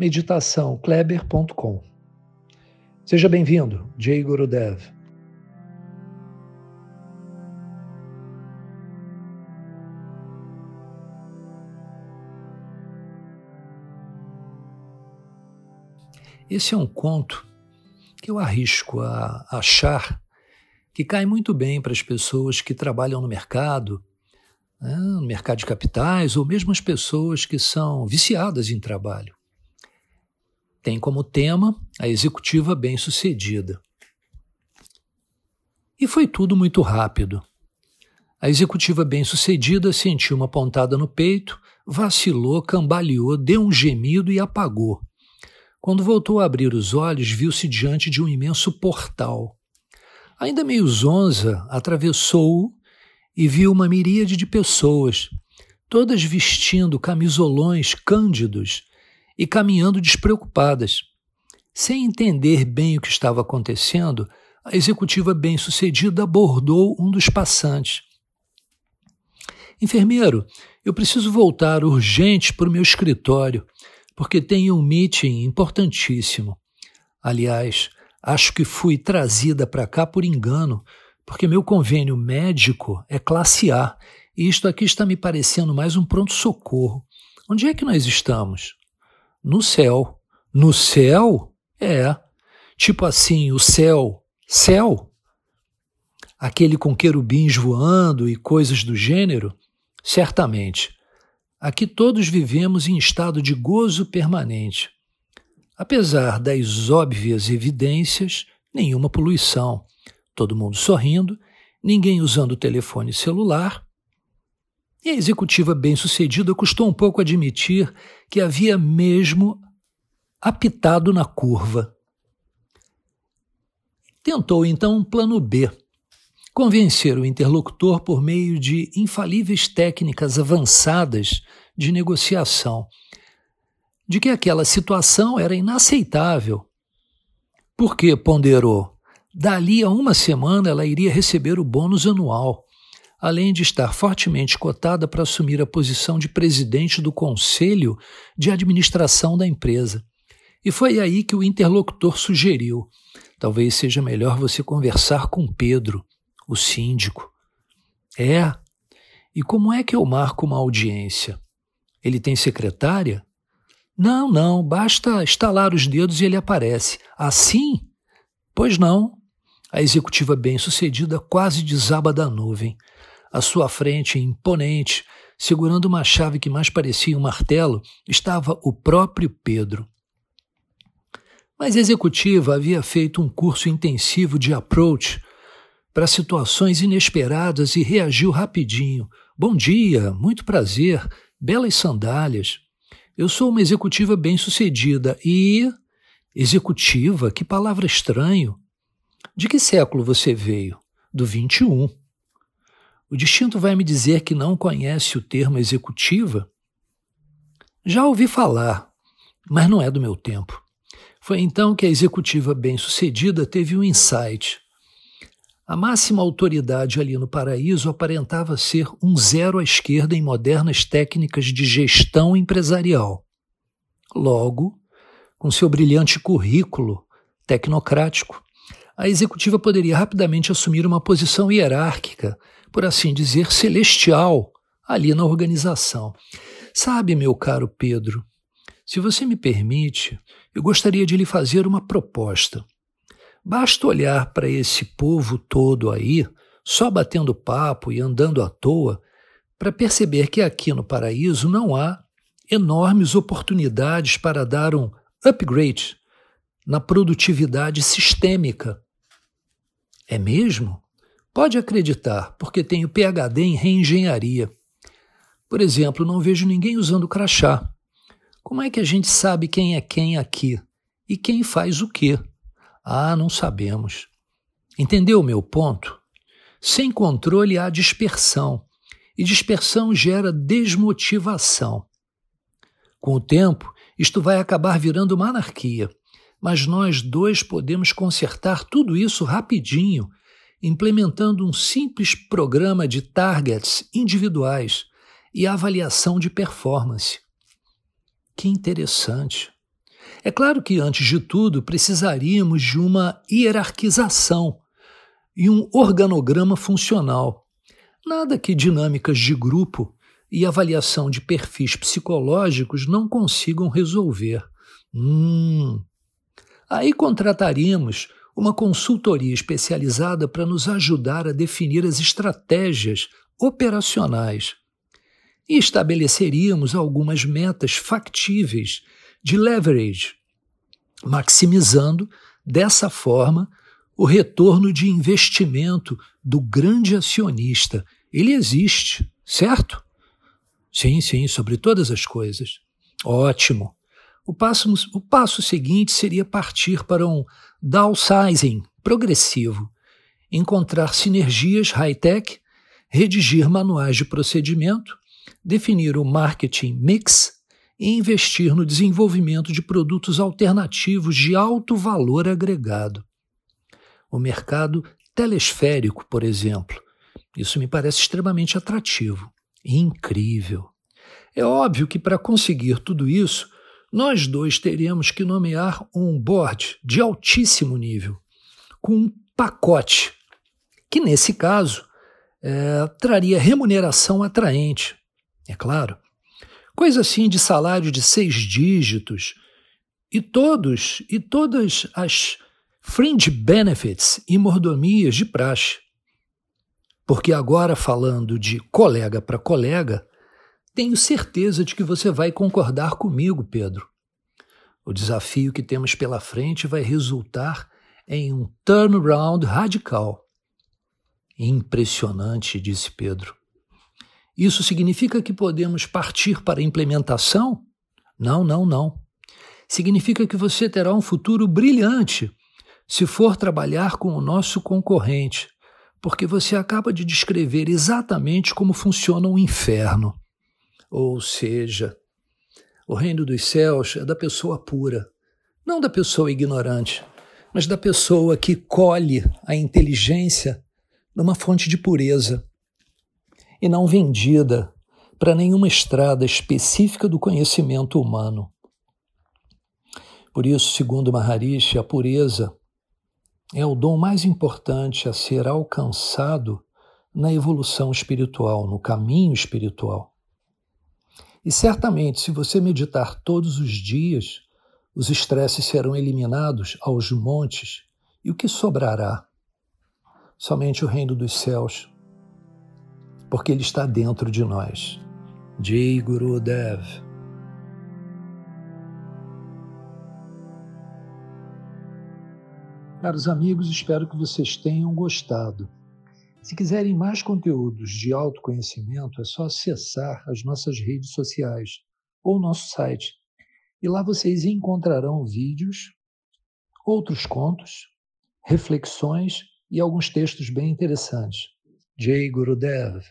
meditaçãokleber.com. Seja bem-vindo, Jay Gurudev. Esse é um conto que eu arrisco a achar que cai muito bem para as pessoas que trabalham no mercado, né, no mercado de capitais, ou mesmo as pessoas que são viciadas em trabalho. Tem como tema a executiva bem-sucedida. E foi tudo muito rápido. A executiva bem-sucedida sentiu uma pontada no peito, vacilou, cambaleou, deu um gemido e apagou. Quando voltou a abrir os olhos, viu-se diante de um imenso portal. Ainda meio zonza, atravessou-o e viu uma miríade de pessoas, todas vestindo camisolões cândidos e caminhando despreocupadas. Sem entender bem o que estava acontecendo, a executiva bem-sucedida abordou um dos passantes. Enfermeiro, eu preciso voltar urgente para o meu escritório, porque tenho um meeting importantíssimo. Aliás, acho que fui trazida para cá por engano, porque meu convênio médico é classe A e isto aqui está me parecendo mais um pronto-socorro. Onde é que nós estamos? No céu. No céu? É. Tipo assim, o céu. Céu? Aquele com querubins voando e coisas do gênero? Certamente. Aqui todos vivemos em estado de gozo permanente. Apesar das óbvias evidências, nenhuma poluição, todo mundo sorrindo, ninguém usando telefone celular e a executiva bem-sucedida custou um pouco admitir que havia mesmo apitado na curva. Tentou então um plano B. Convencer o interlocutor por meio de infalíveis técnicas avançadas de negociação, de que aquela situação era inaceitável. Porque, ponderou, dali a uma semana ela iria receber o bônus anual além de estar fortemente cotada para assumir a posição de presidente do conselho de administração da empresa. E foi aí que o interlocutor sugeriu: talvez seja melhor você conversar com Pedro, o síndico. É? E como é que eu marco uma audiência? Ele tem secretária? Não, não, basta estalar os dedos e ele aparece. Assim? Pois não. A executiva bem-sucedida quase desaba da nuvem. À sua frente, imponente, segurando uma chave que mais parecia um martelo, estava o próprio Pedro. Mas a executiva havia feito um curso intensivo de approach para situações inesperadas e reagiu rapidinho. Bom dia, muito prazer, belas sandálias. Eu sou uma executiva bem-sucedida e. Executiva? Que palavra estranho. De que século você veio? Do 21. O distinto vai me dizer que não conhece o termo executiva? Já ouvi falar, mas não é do meu tempo. Foi então que a executiva bem-sucedida teve um insight. A máxima autoridade ali no paraíso aparentava ser um zero à esquerda em modernas técnicas de gestão empresarial. Logo, com seu brilhante currículo tecnocrático, a executiva poderia rapidamente assumir uma posição hierárquica por assim dizer, celestial ali na organização. Sabe, meu caro Pedro, se você me permite, eu gostaria de lhe fazer uma proposta. Basta olhar para esse povo todo aí, só batendo papo e andando à toa, para perceber que aqui no paraíso não há enormes oportunidades para dar um upgrade na produtividade sistêmica. É mesmo? Pode acreditar, porque tenho PhD em reengenharia. Por exemplo, não vejo ninguém usando crachá. Como é que a gente sabe quem é quem aqui? E quem faz o quê? Ah, não sabemos. Entendeu o meu ponto? Sem controle há dispersão, e dispersão gera desmotivação. Com o tempo, isto vai acabar virando uma anarquia, mas nós dois podemos consertar tudo isso rapidinho, implementando um simples programa de targets individuais e avaliação de performance. Que interessante! É claro que, antes de tudo, precisaríamos de uma hierarquização e um organograma funcional. Nada que dinâmicas de grupo e avaliação de perfis psicológicos não consigam resolver. Hum. Aí contrataríamos uma consultoria especializada para nos ajudar a definir as estratégias operacionais e estabeleceríamos algumas metas factíveis de leverage, maximizando dessa forma o retorno de investimento do grande acionista. Ele existe, certo? Sim, sim, sobre todas as coisas. Ótimo. O passo, o passo seguinte seria partir para um downsizing progressivo, encontrar sinergias high-tech, redigir manuais de procedimento definir o marketing mix e investir no desenvolvimento de produtos alternativos de alto valor agregado. O mercado telesférico, por exemplo. Isso me parece extremamente atrativo. Incrível. É óbvio que para conseguir tudo isso, nós dois teríamos que nomear um board de altíssimo nível, com um pacote, que nesse caso é, traria remuneração atraente, é claro. Coisa assim de salário de seis dígitos. E todos, e todas as fringe benefits e mordomias de praxe. Porque agora, falando de colega para colega, tenho certeza de que você vai concordar comigo, Pedro. O desafio que temos pela frente vai resultar em um turnaround radical. Impressionante, disse Pedro. Isso significa que podemos partir para a implementação? Não, não, não. Significa que você terá um futuro brilhante se for trabalhar com o nosso concorrente, porque você acaba de descrever exatamente como funciona o inferno. Ou seja, o reino dos céus é da pessoa pura, não da pessoa ignorante, mas da pessoa que colhe a inteligência numa fonte de pureza e não vendida para nenhuma estrada específica do conhecimento humano. Por isso, segundo Maharishi, a pureza é o dom mais importante a ser alcançado na evolução espiritual, no caminho espiritual. E certamente, se você meditar todos os dias, os estresses serão eliminados aos montes, e o que sobrará? Somente o reino dos céus porque Ele está dentro de nós. Jai Guru Dev. Caros amigos, espero que vocês tenham gostado. Se quiserem mais conteúdos de autoconhecimento, é só acessar as nossas redes sociais ou nosso site. E lá vocês encontrarão vídeos, outros contos, reflexões e alguns textos bem interessantes. Jay Gurudev.